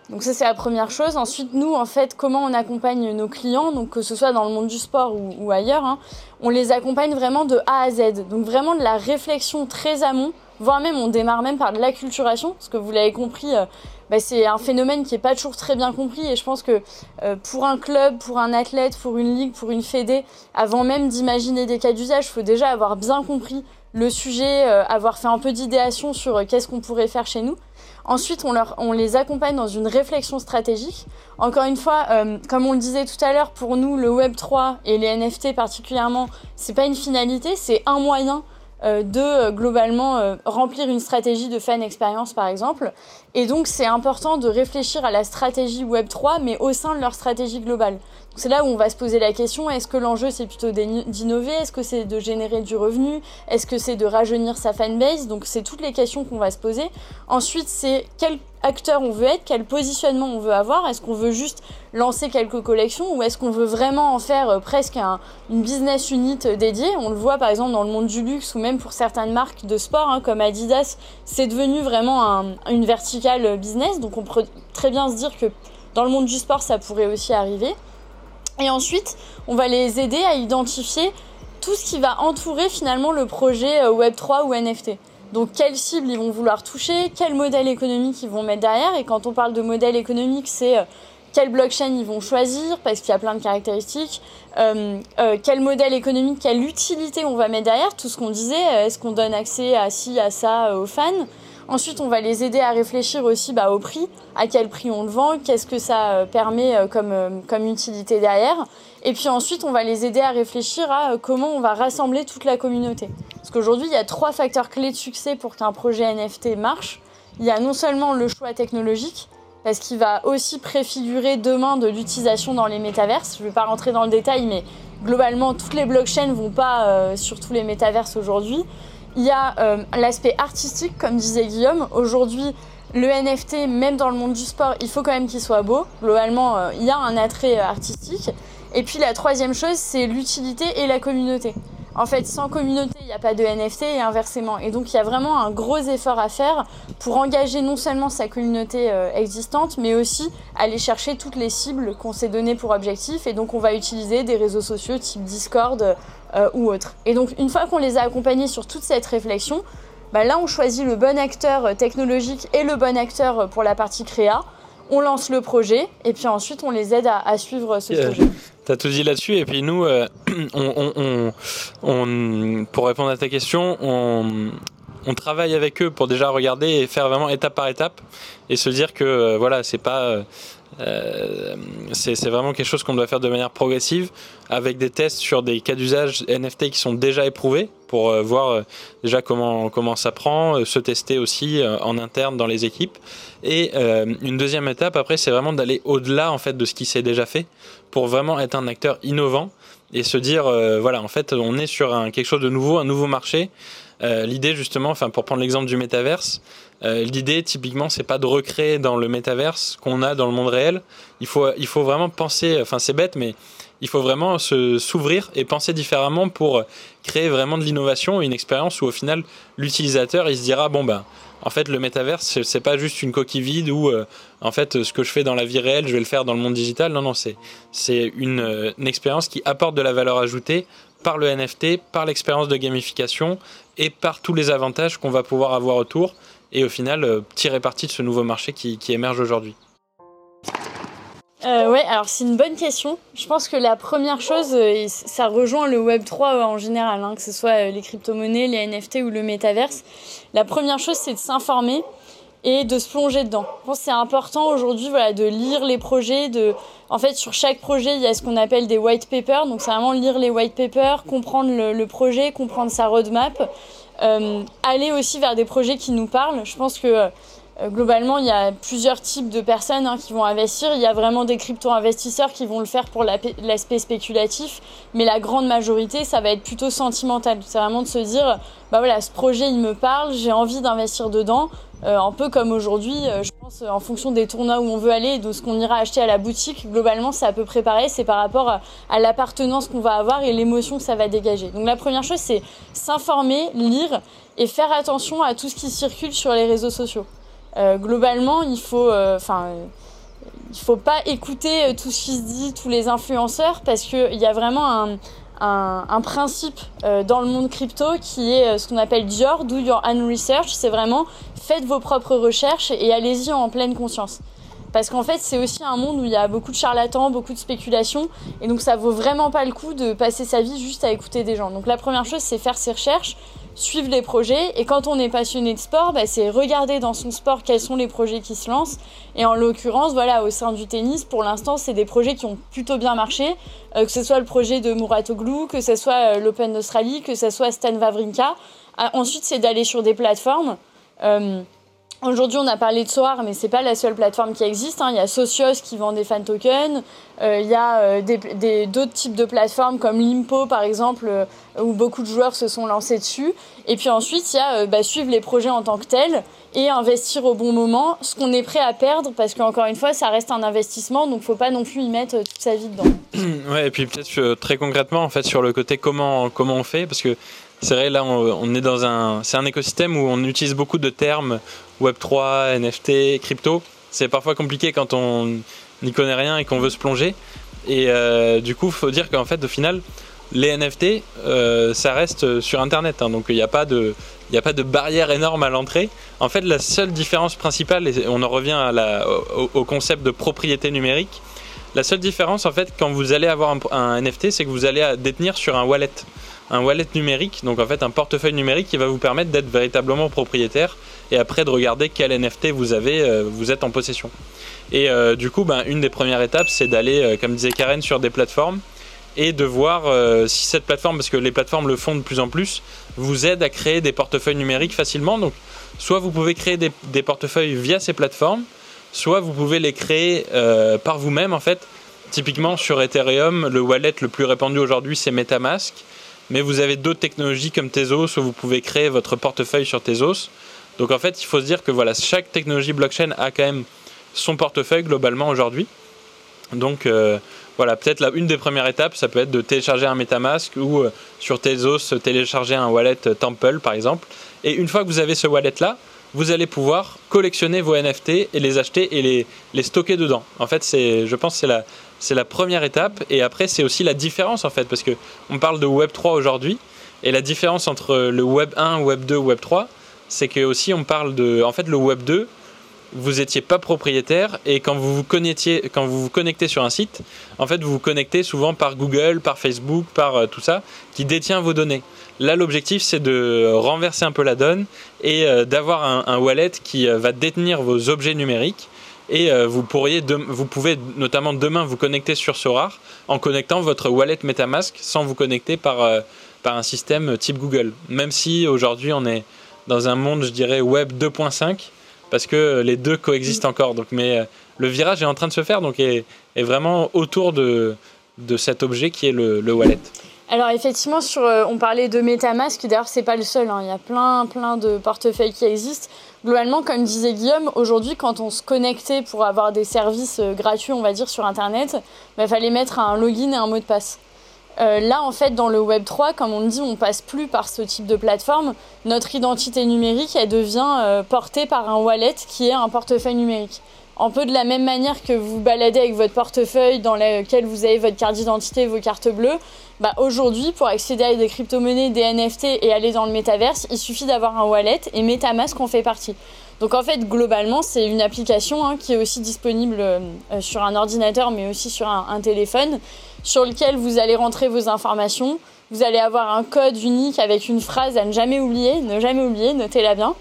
Donc ça, c'est la première chose. Ensuite, nous, en fait, comment on accompagne nos clients, donc que ce soit dans le monde du sport ou, ailleurs, hein, on les accompagne vraiment de A à Z. Donc vraiment de la réflexion très amont, voire même on démarre même par de l'acculturation, parce que vous l'avez compris, euh, bah, c'est un phénomène qui n'est pas toujours très bien compris. Et je pense que euh, pour un club, pour un athlète, pour une ligue, pour une fédé, avant même d'imaginer des cas d'usage, faut déjà avoir bien compris le sujet, euh, avoir fait un peu d'idéation sur euh, qu'est-ce qu'on pourrait faire chez nous. Ensuite, on, leur, on les accompagne dans une réflexion stratégique. Encore une fois, euh, comme on le disait tout à l'heure, pour nous, le Web 3 et les NFT particulièrement, c'est pas une finalité, c'est un moyen de globalement remplir une stratégie de fan expérience par exemple. Et donc c'est important de réfléchir à la stratégie Web 3 mais au sein de leur stratégie globale. C'est là où on va se poser la question, est-ce que l'enjeu c'est plutôt d'innover? Est-ce que c'est de générer du revenu? Est-ce que c'est de rajeunir sa fanbase? Donc c'est toutes les questions qu'on va se poser. Ensuite, c'est quel acteur on veut être, quel positionnement on veut avoir? Est-ce qu'on veut juste lancer quelques collections? Ou est-ce qu'on veut vraiment en faire euh, presque un, une business unit euh, dédiée? On le voit par exemple dans le monde du luxe ou même pour certaines marques de sport hein, comme Adidas, c'est devenu vraiment une verticale euh, business. Donc on peut très bien se dire que dans le monde du sport, ça pourrait aussi arriver. Et ensuite, on va les aider à identifier tout ce qui va entourer finalement le projet euh, Web3 ou NFT. Donc quelles cibles ils vont vouloir toucher, quel modèle économique ils vont mettre derrière. Et quand on parle de modèle économique, c'est euh, quelle blockchain ils vont choisir, parce qu'il y a plein de caractéristiques, euh, quel modèle économique, quelle utilité on va mettre derrière, tout ce qu'on disait, est-ce qu'on donne accès à ci, à ça aux fans, Ensuite, on va les aider à réfléchir aussi bah, au prix, à quel prix on le vend, qu'est-ce que ça euh, permet euh, comme, euh, comme utilité derrière. Et puis ensuite, on va les aider à réfléchir à comment on va rassembler toute la communauté. Parce qu'aujourd'hui, il y a trois facteurs clés de succès pour qu'un projet NFT marche. Il y a non seulement le choix technologique, parce qu'il va aussi préfigurer demain de l'utilisation dans les métaverses. Je ne vais pas rentrer dans le détail, mais globalement, toutes les blockchains ne vont pas sur tous les métaverses aujourd'hui. Il y a euh, l'aspect artistique, comme disait Guillaume. Aujourd'hui, le NFT, même dans le monde du sport, il faut quand même qu'il soit beau. Globalement, euh, il y a un attrait euh, artistique. Et puis la troisième chose, c'est l'utilité et la communauté. En fait, sans communauté, il n'y a pas de NFT et inversement. Et donc, il y a vraiment un gros effort à faire pour engager non seulement sa communauté existante, mais aussi aller chercher toutes les cibles qu'on s'est données pour objectif. Et donc, on va utiliser des réseaux sociaux type Discord, euh, ou autre. Et donc une fois qu'on les a accompagnés sur toute cette réflexion, bah là on choisit le bon acteur euh, technologique et le bon acteur euh, pour la partie créa. On lance le projet et puis ensuite on les aide à, suivre ce projet. Tu as tout dit là-dessus et puis nous, on, on, pour répondre à ta question, on, on travaille avec eux pour déjà regarder et faire vraiment étape par étape et se dire que voilà c'est pas euh, c'est vraiment quelque chose qu'on doit faire de manière progressive avec des tests sur des cas d'usage NFT qui sont déjà éprouvés pour euh, voir euh, déjà comment, comment ça prend, se tester aussi en interne dans les équipes. Et une deuxième étape après, c'est vraiment d'aller au-delà en fait de ce qui s'est déjà fait pour vraiment être un acteur innovant et se dire, voilà, en fait, on est sur un, quelque chose de nouveau, un nouveau marché. L'idée, justement, enfin, pour prendre l'exemple du métaverse, l'idée, typiquement, c'est pas de recréer dans le métaverse qu'on a dans le monde réel. Il faut, il faut vraiment penser, enfin, c'est bête, mais il faut vraiment s'ouvrir et penser différemment pour créer vraiment de l'innovation, une expérience où au final l'utilisateur il se dira bon ben en fait le métaverse c'est pas juste une coquille vide où euh, en fait ce que je fais dans la vie réelle je vais le faire dans le monde digital. Non non c'est euh, une expérience qui apporte de la valeur ajoutée par le NFT, par l'expérience de gamification et par tous les avantages qu'on va pouvoir avoir autour et au final euh, tirer parti de ce nouveau marché qui émerge aujourd'hui. Euh, ouais, alors c'est une bonne question. Je pense que la première chose, euh, ça rejoint le Web 3 euh, en général, hein, que ce soit les crypto-monnaies, les NFT ou le métaverse. La première chose, c'est de s'informer et de se plonger dedans. Je pense que c'est important aujourd'hui voilà, de lire les projets. En fait, sur chaque projet, il y a ce qu'on appelle des white papers. Donc, c'est vraiment lire les white papers, comprendre le, projet, comprendre sa roadmap. aller aussi vers des projets qui nous parlent. Je pense que euh, globalement, il y a plusieurs types de personnes hein, qui vont investir. Il y a vraiment des crypto-investisseurs qui vont le faire pour l'aspect spéculatif, mais la grande majorité, ça va être plutôt sentimental. C'est vraiment de se dire, bah voilà, ce projet, il me parle, j'ai envie d'investir dedans. Euh, un peu comme aujourd'hui, euh, je pense, en fonction des tournois où on veut aller et de ce qu'on ira acheter à la boutique, globalement, c'est à peu près pareil. C'est par rapport à l'appartenance qu'on va avoir et l'émotion que ça va dégager. Donc la première chose, c'est s'informer, lire et faire attention à tout ce qui circule sur les réseaux sociaux. Euh, globalement, il faut, euh, enfin, il faut pas écouter euh, tout ce qui se dit, tous les influenceurs, parce qu'il y a vraiment un, principe dans le monde crypto qui est ce qu'on appelle DIOR, Do Your Own Research. C'est vraiment faites vos propres recherches et allez-y en pleine conscience. Parce qu'en fait, c'est aussi un monde où il y a beaucoup de charlatans, beaucoup de spéculations. Et donc, ça vaut vraiment pas le coup de passer sa vie juste à écouter des gens. Donc, la première chose, c'est faire ses recherches, suivre les projets. Et quand on est passionné de sport, bah, c'est regarder dans son sport quels sont les projets qui se lancent. Et en l'occurrence, voilà, au sein du tennis, pour l'instant, c'est des projets qui ont plutôt bien marché. Euh, que ce soit le projet de Muratoglu, que ce soit euh, l'Open d'Australie, que ce soit Stan Wawrinka. Ah, ensuite, c'est d'aller sur des plateformes. Euh, Aujourd'hui, on a parlé de Soar, mais c'est pas la seule plateforme qui existe. Hein. Il y a Socios qui vend des fan tokens. Euh, il y a euh, d'autres types de plateformes comme Limpo, par exemple, euh, où beaucoup de joueurs se sont lancés dessus. Et puis ensuite, il y a bah, suivre les projets en tant que tels et investir au bon moment, ce qu'on est prêt à perdre, parce qu'encore une fois, ça reste un investissement, donc faut pas non plus y mettre toute sa vie dedans. Ouais, et puis peut-être très concrètement, en fait, sur le côté comment comment on fait, parce que c'est vrai, là, on, est dans un, c'est un écosystème où on utilise beaucoup de termes Web3, NFT, crypto. C'est parfois compliqué quand on n'y connaît rien et qu'on veut se plonger. Et euh, du coup, il faut dire qu'en fait, au final, les NFT, euh, ça reste sur Internet. Hein. donc, il n'y a pas de, a pas de barrière énorme à l'entrée. En fait, la seule différence principale, et on en revient au, concept de propriété numérique, la seule différence, en fait, quand vous allez avoir un NFT, c'est que vous allez détenir sur un wallet un wallet numérique, donc en fait un portefeuille numérique qui va vous permettre d'être véritablement propriétaire et après de regarder quel NFT vous avez, euh, vous êtes en possession. Et euh, du coup, ben, une des premières étapes, c'est d'aller, euh, comme disait Karen, sur des plateformes et de voir si cette plateforme, parce que les plateformes le font de plus en plus, vous aide à créer des portefeuilles numériques facilement. Donc, soit vous pouvez créer des, des portefeuilles via ces plateformes, soit vous pouvez les créer par vous-même en fait. Typiquement sur Ethereum, le wallet le plus répandu aujourd'hui c'est MetaMask mais vous avez d'autres technologies comme Tezos où vous pouvez créer votre portefeuille sur Tezos. Donc en fait, il faut se dire que voilà, chaque technologie blockchain a quand même son portefeuille globalement aujourd'hui. Donc euh, voilà, peut-être une des premières étapes, ça peut être de télécharger un MetaMask ou euh, sur Tezos télécharger un wallet Temple par exemple. Et une fois que vous avez ce wallet là, vous allez pouvoir collectionner vos NFT et les acheter et les, les stocker dedans. En fait, c'est, je pense que c'est la, c'est la première étape. Et après, c'est aussi la différence, en fait, parce que on parle de Web 3 aujourd'hui. Et la différence entre le Web 1, Web 2, Web 3, c'est que aussi on parle de. En fait, le Web 2, vous n'étiez pas propriétaire et quand vous vous connectez, quand vous vous connectez sur un site, en fait, vous vous connectez souvent par Google, par Facebook, par euh, tout ça, qui détient vos données. Là, l'objectif, c'est de renverser un peu la donne et euh, d'avoir un, un, wallet qui euh, va détenir vos objets numériques et euh, vous, pourriez vous pouvez notamment demain vous connecter sur Sorar en connectant votre wallet MetaMask sans vous connecter par, euh, par un système type Google. Même si aujourd'hui on est dans un monde, je dirais, web 2.5, parce que les deux coexistent encore. Donc, mais euh, le virage est en train de se faire, donc est, est vraiment autour de, de cet objet qui est le, le wallet alors effectivement, euh, on parlait de MetaMask, d'ailleurs c'est pas le seul, hein. il y a plein plein de portefeuilles qui existent. Globalement, comme disait Guillaume, aujourd'hui quand on se connectait pour avoir des services euh, gratuits, on va dire, sur Internet, il bah, fallait mettre un login et un mot de passe. Euh, là, en fait, dans le Web 3, comme on le dit, on passe plus par ce type de plateforme. Notre identité numérique, elle devient portée par un wallet qui est un portefeuille numérique. Un peu de la même manière que vous baladez avec votre portefeuille dans lequel vous avez votre carte d'identité, vos cartes bleues, bah, aujourd'hui, pour accéder à des crypto-monnaies, des NFT et aller dans le métaverse, il suffit d'avoir un wallet et MetaMask en fait partie. Donc en fait, globalement, c'est une application hein, qui est aussi disponible euh, sur un ordinateur, mais aussi sur un, téléphone, sur lequel vous allez rentrer vos informations. Vous allez avoir un code unique avec une phrase à ne jamais oublier, ne jamais oublier, notez-la bien,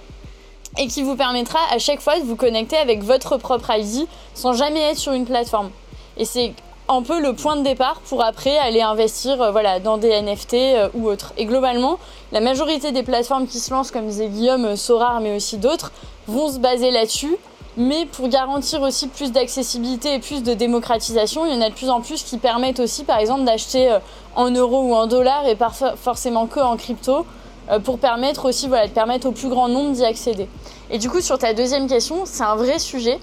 et qui vous permettra à chaque fois de vous connecter avec votre propre ID sans jamais être sur une plateforme. Et c'est un peu le point de départ pour après aller investir euh, voilà, dans des NFT euh, ou autres. Et globalement, la majorité des plateformes qui se lancent, comme disait Guillaume, euh, Sorar, mais aussi d'autres, vont se baser là-dessus. Mais pour garantir aussi plus d'accessibilité et plus de démocratisation, il y en a de plus en plus qui permettent aussi, par exemple, d'acheter en euros ou en dollars et pas forcément que en crypto, pour permettre aussi voilà, de permettre au plus grand nombre d'y accéder. Et du coup, sur ta deuxième question, c'est un vrai sujet.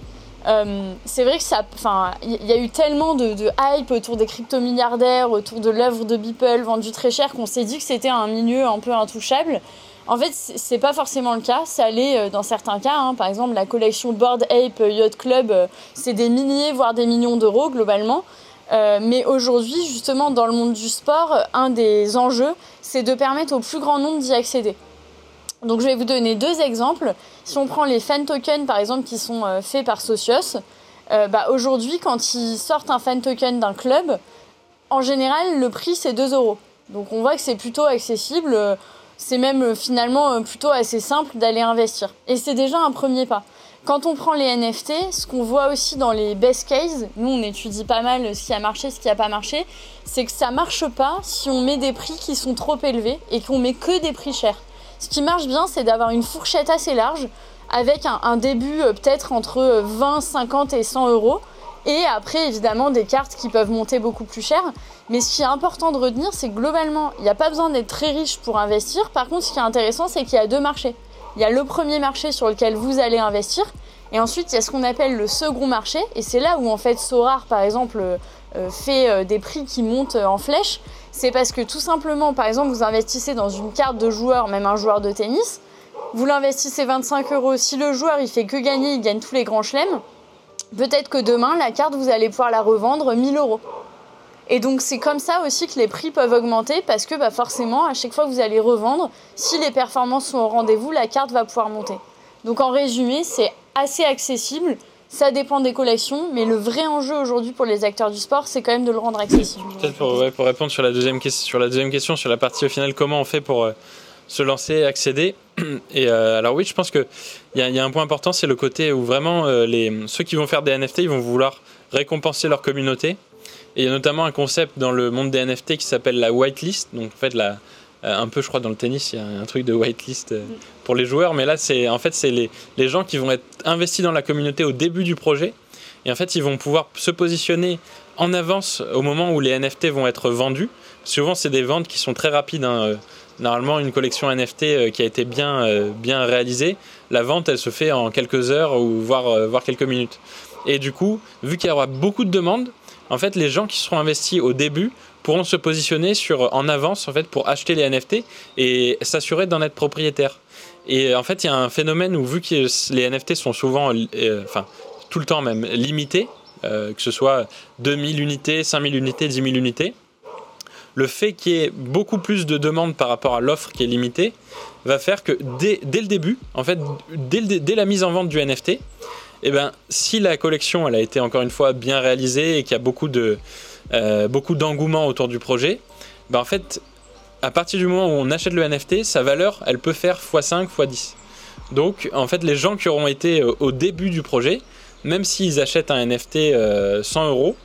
Euh, c'est vrai que ça, enfin, il y a eu tellement de, hype autour des crypto-milliardaires, autour de l'œuvre de Beeple vendue très cher qu'on s'est dit que c'était un milieu un peu intouchable. En fait, c'est pas forcément le cas. Ça l'est euh, dans certains cas. Hein. Par exemple, la collection Board Ape Yacht Club, euh, c'est des milliers, voire des millions d'euros globalement. Mais aujourd'hui, justement, dans le monde du sport, un des enjeux, c'est de permettre au plus grand nombre d'y accéder. Donc je vais vous donner deux exemples. Si on prend les fan tokens par exemple qui sont euh, faits par Socios, euh, bah, aujourd'hui quand ils sortent un fan token d'un club, en général le prix c'est 2 euros. Donc on voit que c'est plutôt accessible, c'est même euh, finalement plutôt assez simple d'aller investir. Et c'est déjà un premier pas. Quand on prend les NFT, ce qu'on voit aussi dans les best cases, nous on étudie pas mal ce qui a marché, ce qui n'a pas marché, c'est que ça marche pas si on met des prix qui sont trop élevés et qu'on met que des prix chers. Ce qui marche bien, c'est d'avoir une fourchette assez large avec un, début euh, peut-être entre 20, 50 et 100 euros. Et après, évidemment, des cartes qui peuvent monter beaucoup plus cher. Mais ce qui est important de retenir, c'est que globalement, il n'y a pas besoin d'être très riche pour investir. Par contre, ce qui est intéressant, c'est qu'il y a deux marchés. Il y a le premier marché sur lequel vous allez investir. Et ensuite, il y a ce qu'on appelle le second marché. Et c'est là où, en fait, Sorar, par exemple, euh, fait euh, des prix qui montent en flèche c'est parce que tout simplement, par exemple, vous investissez dans une carte de joueur, même un joueur de tennis, vous l'investissez 25 euros. Si le joueur il fait que gagner, il gagne tous les grands chelems, peut-être que demain, la carte, vous allez pouvoir la revendre 1000 euros. Et donc c'est comme ça aussi que les prix peuvent augmenter parce que bah, forcément, à chaque fois que vous allez revendre, si les performances sont au rendez-vous, la carte va pouvoir monter. Donc en résumé, c'est assez accessible. Ça dépend des collections, mais le vrai enjeu aujourd'hui pour les acteurs du sport, c'est quand même de le rendre accessible. Peut-être pour, répondre sur la, deuxième question, sur la partie au final, comment on fait pour euh, se lancer, accéder Et euh, alors oui, je pense qu'il y, y, a un point important, c'est le côté où vraiment euh, les, ceux qui vont faire des NFT, ils vont vouloir récompenser leur communauté. Et il y a notamment un concept dans le monde des NFT qui s'appelle la whitelist, donc en fait la, euh, un peu, je crois, dans le tennis, il y a un truc de whitelist euh, pour les joueurs. Mais là, c'est en fait, c'est les, les gens qui vont être investis dans la communauté au début du projet. Et en fait, ils vont pouvoir se positionner en avance au moment où les NFT vont être vendus. Souvent, c'est des ventes qui sont très rapides. Hein. Euh, normalement, une collection NFT qui a été bien, bien réalisée, la vente, elle se fait en quelques heures ou voire, voire quelques minutes. Et du coup, vu qu'il y aura beaucoup de demandes, en fait, les gens qui seront investis au début pourront se positionner sur, en avance en fait, pour acheter les NFT et s'assurer d'en être propriétaire. Et en fait, il y a un phénomène où, vu que les NFT sont souvent, euh, enfin, tout le temps même, limités, euh, que ce soit 2000 unités, 5000 unités, 10 000 unités, le fait qu'il y ait beaucoup plus de demandes par rapport à l'offre qui est limitée va faire que dès, dès le début, en fait, dès, dès, la mise en vente du NFT, eh ben, si la collection elle a été encore une fois bien réalisée et qu'il y a beaucoup euh, d'engouement autour du projet, bah en fait, à partir du moment où on achète le NFT, sa valeur, elle peut faire x5, x10. Donc, en fait, les gens qui auront été euh, au début du projet, même s'ils achètent un NFT 100 euh, euros,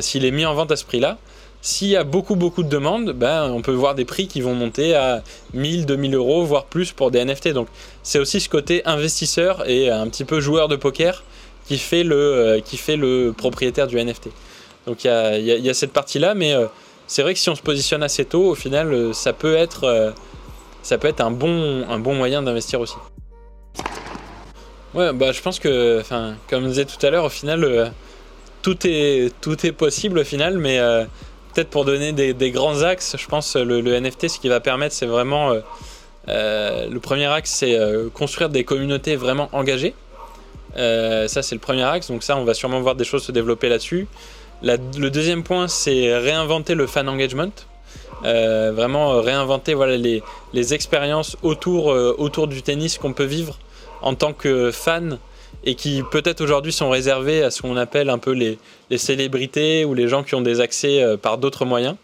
s'il est mis en vente à ce prix-là, s'il y a beaucoup beaucoup de demandes, ben, on peut voir des prix qui vont monter à 1000, 2000 euros, voire plus pour des NFT. Donc c'est aussi ce côté investisseur et un petit peu joueur de poker qui fait le, le propriétaire du NFT. Donc il y a, cette partie-là, mais euh, c'est vrai que si on se positionne assez tôt, au final, euh, ça peut être, euh, ça peut être un, bon, moyen d'investir aussi. Ouais, bah, je pense que, comme je disais tout à l'heure, au final, euh, tout, est, tout est possible au final, mais euh, peut-être pour donner des, grands axes, je pense le, le NFT, ce qui va permettre, c'est vraiment. euh, euh, le premier axe, c'est euh, construire des communautés vraiment engagées. Euh, ça, c'est le premier axe. Donc, ça, on va sûrement voir des choses se développer là-dessus. Le deuxième point, c'est réinventer le fan engagement. Euh, vraiment euh, réinventer voilà, les, les expériences autour, euh, autour du tennis qu'on peut vivre en tant que fan et qui peut-être aujourd'hui sont réservées à ce qu'on appelle un peu les, célébrités ou les gens qui ont des accès euh, par d'autres moyens.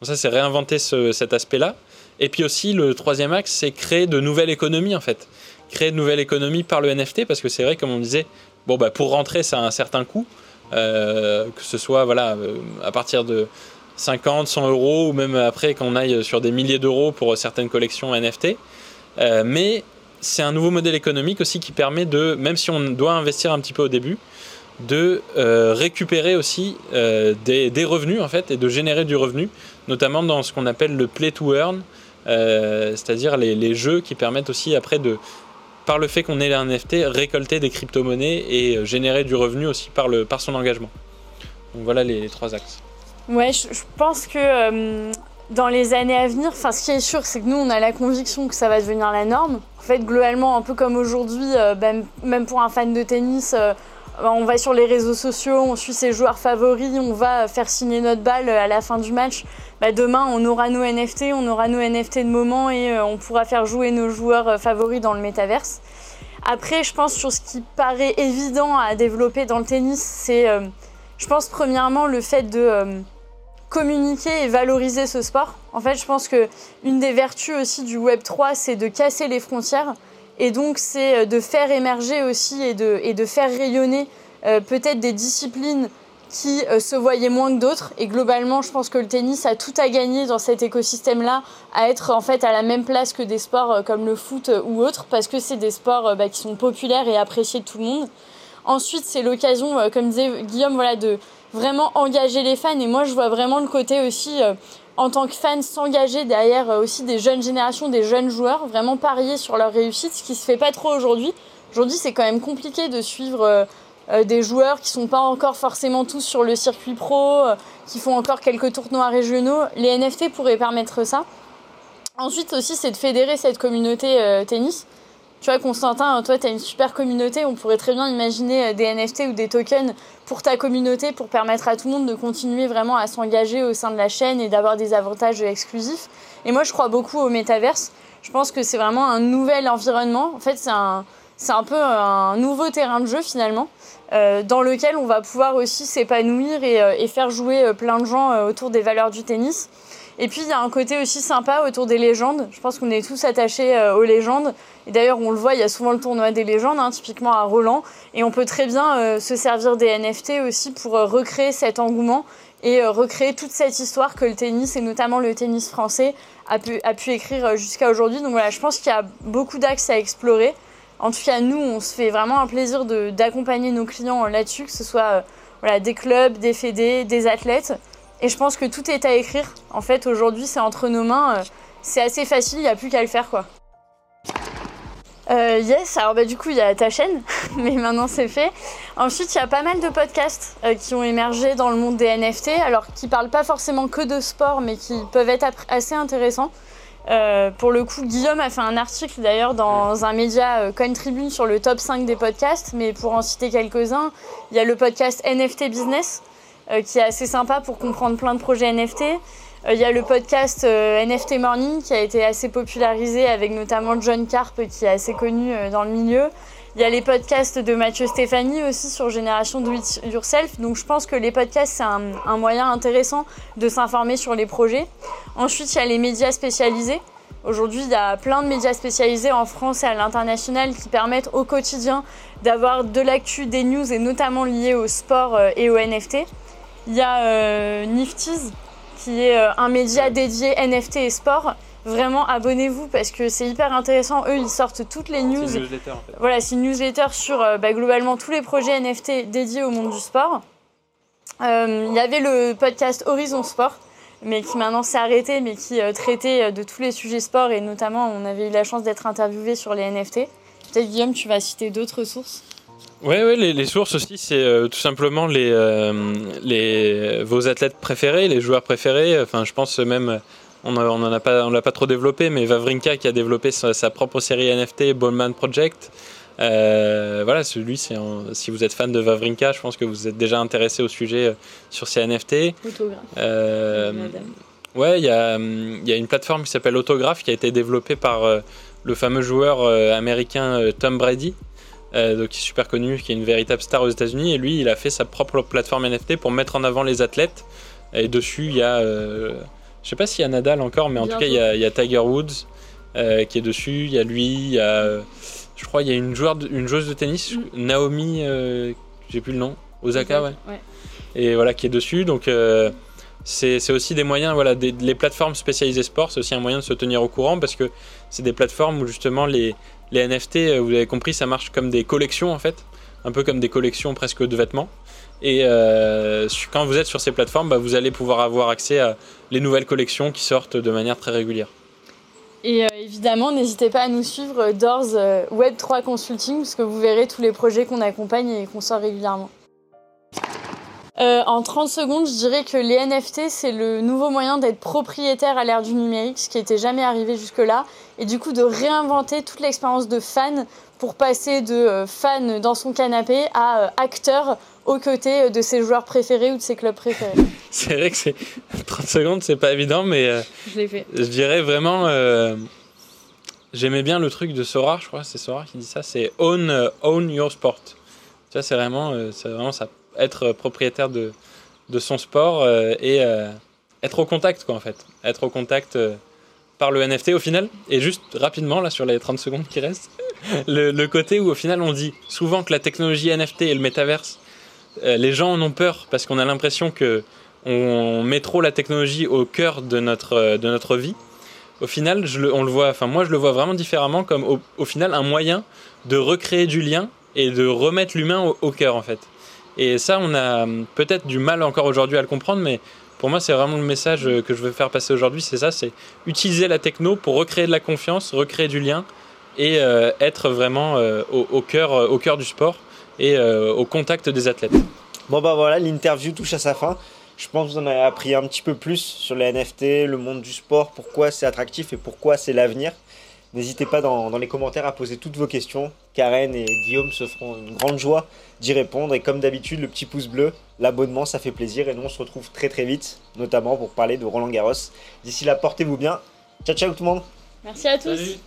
Donc ça, c'est réinventer ce- cet aspect-là. Et puis aussi, le troisième axe, c'est créer de nouvelles économies en fait. Créer de nouvelles économies par le NFT parce que c'est vrai, comme on disait, bon, bah, pour rentrer, ça a un certain coût. Euh, que ce soit voilà, euh, à partir de 50, 100 euros ou même après qu'on aille sur des milliers d'euros pour certaines collections NFT. Mais c'est un nouveau modèle économique aussi qui permet de, même si on doit investir un petit peu au début, de euh, récupérer aussi euh, des, des revenus en fait et de générer du revenu, notamment dans ce qu'on appelle le play to earn, euh, c'est-à-dire les, les jeux qui permettent aussi après de, par le fait qu'on ait un NFT, récolter des crypto-monnaies et générer du revenu aussi par, le, par son engagement. Donc voilà les, trois axes. Ouais, je, pense que dans les années à venir, enfin, ce qui est sûr, c'est que nous, on a la conviction que ça va devenir la norme. En fait, globalement, un peu comme aujourd'hui, euh, ben, même pour un fan de tennis, euh, on va sur les réseaux sociaux, on suit ses joueurs favoris, on va faire signer notre balle à la fin du match. Bah, demain, on aura nos NFT, on aura nos NFT de moment et euh, on pourra faire jouer nos joueurs euh, favoris dans le métaverse. Après, je pense sur ce qui paraît évident à développer dans le tennis, c'est, euh, je pense premièrement le fait de euh, communiquer et valoriser ce sport. En fait, je pense que une des vertus aussi du Web 3, c'est de casser les frontières et donc c'est euh, de faire émerger aussi et de, et de faire rayonner euh, peut-être des disciplines qui euh, se voyaient moins que d'autres. Et globalement, je pense que le tennis a tout à gagner dans cet écosystème-là, à être en fait à la même place que des sports comme le foot ou autres, parce que c'est des sports bah, qui sont populaires et appréciés de tout le monde. Ensuite, c'est l'occasion, comme disait Guillaume, voilà, de vraiment engager les fans. Et moi, je vois vraiment le côté aussi, euh, en tant que fan, s'engager derrière euh, aussi des jeunes générations, des jeunes joueurs, vraiment parier sur leur réussite, ce qui se fait pas trop aujourd'hui. Aujourd'hui, c'est quand même compliqué de suivre euh, des joueurs qui sont pas encore forcément tous sur le circuit pro, qui font encore quelques tournois régionaux. Les NFT pourraient permettre ça. Ensuite aussi, c'est de fédérer cette communauté tennis. Tu vois, Constantin, toi, tu as une super communauté. On pourrait très bien imaginer euh, des NFT ou des tokens pour ta communauté pour permettre à tout le monde de continuer vraiment à s'engager au sein de la chaîne et d'avoir des avantages exclusifs. Et moi, je crois beaucoup au métaverse. Je pense que c'est vraiment un nouvel environnement. En fait, c'est un, c'est un peu un nouveau terrain de jeu finalement, euh, dans lequel on va pouvoir aussi s'épanouir et, euh, faire jouer plein de gens autour des valeurs du tennis. Et puis il y a un côté aussi sympa autour des légendes. Je pense qu'on est tous attachés euh, aux légendes. Et d'ailleurs, on le voit, il y a souvent le tournoi des légendes, hein, typiquement à Roland. Et on peut très bien euh, se servir des NFT aussi pour euh, recréer cet engouement et recréer toute cette histoire que le tennis, et notamment le tennis français, a pu, écrire jusqu'à aujourd'hui. Donc voilà, je pense qu'il y a beaucoup d'axes à explorer. En tout cas, nous, on se fait vraiment un plaisir d'accompagner nos clients là-dessus, que ce soit des clubs, des fédés, des athlètes. Et je pense que tout est à écrire. En fait, aujourd'hui, c'est entre nos mains. euh, c'est assez facile, il n'y a plus qu'à le faire, quoi. Euh, yes, alors bah, du coup, il y a ta chaîne, mais maintenant c'est fait. Ensuite, il y a pas mal de podcasts euh, qui ont émergé dans le monde des NFT, alors qui parlent pas forcément que de sport, mais qui peuvent être assez intéressants. Euh, pour le coup, Guillaume a fait un article d'ailleurs dans un média euh, Coin Tribune sur le top 5 des podcasts, mais pour en citer quelques-uns, il y a le podcast NFT Business, qui est assez sympa pour comprendre plein de projets NFT. Euh, Il y a le podcast euh, NFT Morning qui a été assez popularisé avec notamment John Carp qui est assez connu euh, dans le milieu. Il y a les podcasts de Mathieu Stéphanie aussi sur Génération Do It Yourself. Donc je pense que les podcasts c'est un, moyen intéressant de s'informer sur les projets. Ensuite il y a les médias spécialisés. Aujourd'hui il y a plein de médias spécialisés en France et à l'international qui permettent au quotidien d'avoir de l'actu, des news et notamment liées au sport euh, et au NFT. Il y a euh, Nifties qui est euh, un média dédié NFT et sport. Vraiment, abonnez-vous parce que c'est hyper intéressant. Eux, ils sortent toutes les news. C'est une newsletter en fait. Voilà, c'est une newsletter sur euh, bah, globalement tous les projets NFT dédiés au monde du sport. Il y avait le podcast Horizon Sport, mais qui maintenant s'est arrêté, mais qui traitait de tous les sujets sport et notamment on avait eu la chance d'être interviewé sur les NFT. Peut-être Guillaume, tu vas citer d'autres sources? Oui, ouais, les, les, sources aussi, c'est euh, tout simplement les, euh, les, vos athlètes préférés, les joueurs préférés. Enfin, je pense même, on pas, on l'a pas trop développé, mais Vavrinka qui a développé sa, propre série NFT, Ballman Project. Euh, voilà, celui, c'est si vous êtes fan de Vavrinka, je pense que vous êtes déjà intéressé au sujet sur ces NFT. Autographe. ouais, il y a, y a, une plateforme qui s'appelle Autograph qui a été développée par le fameux joueur américain Tom Brady. Euh, donc qui est super connu, qui est une véritable star aux États-Unis. Et lui, il a fait sa propre plateforme NFT pour mettre en avant les athlètes. Et dessus, il y a, euh, je sais pas s'il y a Nadal encore, mais en tout cas, il y, a, Tiger Woods euh, qui est dessus. Il y a lui, il y a, je crois, il y a une, joueur une joueuse de tennis, mm. Naomi, j'ai plus le nom, Osaka, ouais. Et voilà, qui est dessus. Donc c'est aussi des moyens, voilà, les plateformes spécialisées sport, c'est aussi un moyen de se tenir au courant parce que c'est des plateformes où justement les, les NFT, euh, vous avez compris, ça marche comme des collections en fait, un peu comme des collections presque de vêtements. Et euh, quand vous êtes sur ces plateformes, bah, vous allez pouvoir avoir accès à les nouvelles collections qui sortent de manière très régulière. Et euh, évidemment, n'hésitez pas à nous suivre Doors Web3 Consulting, parce que vous verrez tous les projets qu'on accompagne et qu'on sort régulièrement. En 30 secondes, je dirais que les NFT, c'est le nouveau moyen d'être propriétaire à l'ère du numérique, ce qui n'était jamais arrivé jusque-là et du coup de réinventer toute l'expérience de fan pour passer de euh, fan dans son canapé à euh, acteur aux côtés euh, de ses joueurs préférés ou de ses clubs préférés. c'est vrai que c'est 30 secondes, c'est pas évident, mais je l'ai fait. Je dirais vraiment, j'aimais bien le truc de Sora, je crois, c'est Sora qui dit ça, c'est own, own your sport. Tu vois, c'est vraiment, c'est vraiment ça, être propriétaire de, son sport et être au contact, quoi, en fait, être au contact par le NFT au final. Et juste rapidement, là, sur les 30 secondes qui restent, le, côté où au final on dit souvent que la technologie NFT et le métaverse, euh, les gens en ont peur parce qu'on a l'impression que on met trop la technologie au cœur de notre, euh, vie. Au final, on le voit, enfin moi je le vois vraiment différemment comme au, final un moyen de recréer du lien et de remettre l'humain au cœur en fait. Et ça, on a peut-être du mal encore aujourd'hui à le comprendre, mais pour moi, c'est vraiment le message euh, que je veux faire passer aujourd'hui, c'est ça, c'est utiliser la techno pour recréer de la confiance, recréer du lien et euh, être vraiment euh, au, cœur, au cœur du sport et au contact des athlètes. Bon bah voilà, l'interview touche à sa fin. Je pense que vous en avez appris un petit peu plus sur les NFT, le monde du sport, pourquoi c'est attractif et pourquoi c'est l'avenir. N'hésitez pas dans, les commentaires à poser toutes vos questions. Karen et Guillaume se feront une grande joie d'y répondre. Et comme d'habitude, le petit pouce bleu, l'abonnement, ça fait plaisir. Et nous, on se retrouve très très vite, notamment pour parler de Roland Garros. D'ici là, portez-vous bien. Ciao, ciao tout le monde. Merci à tous.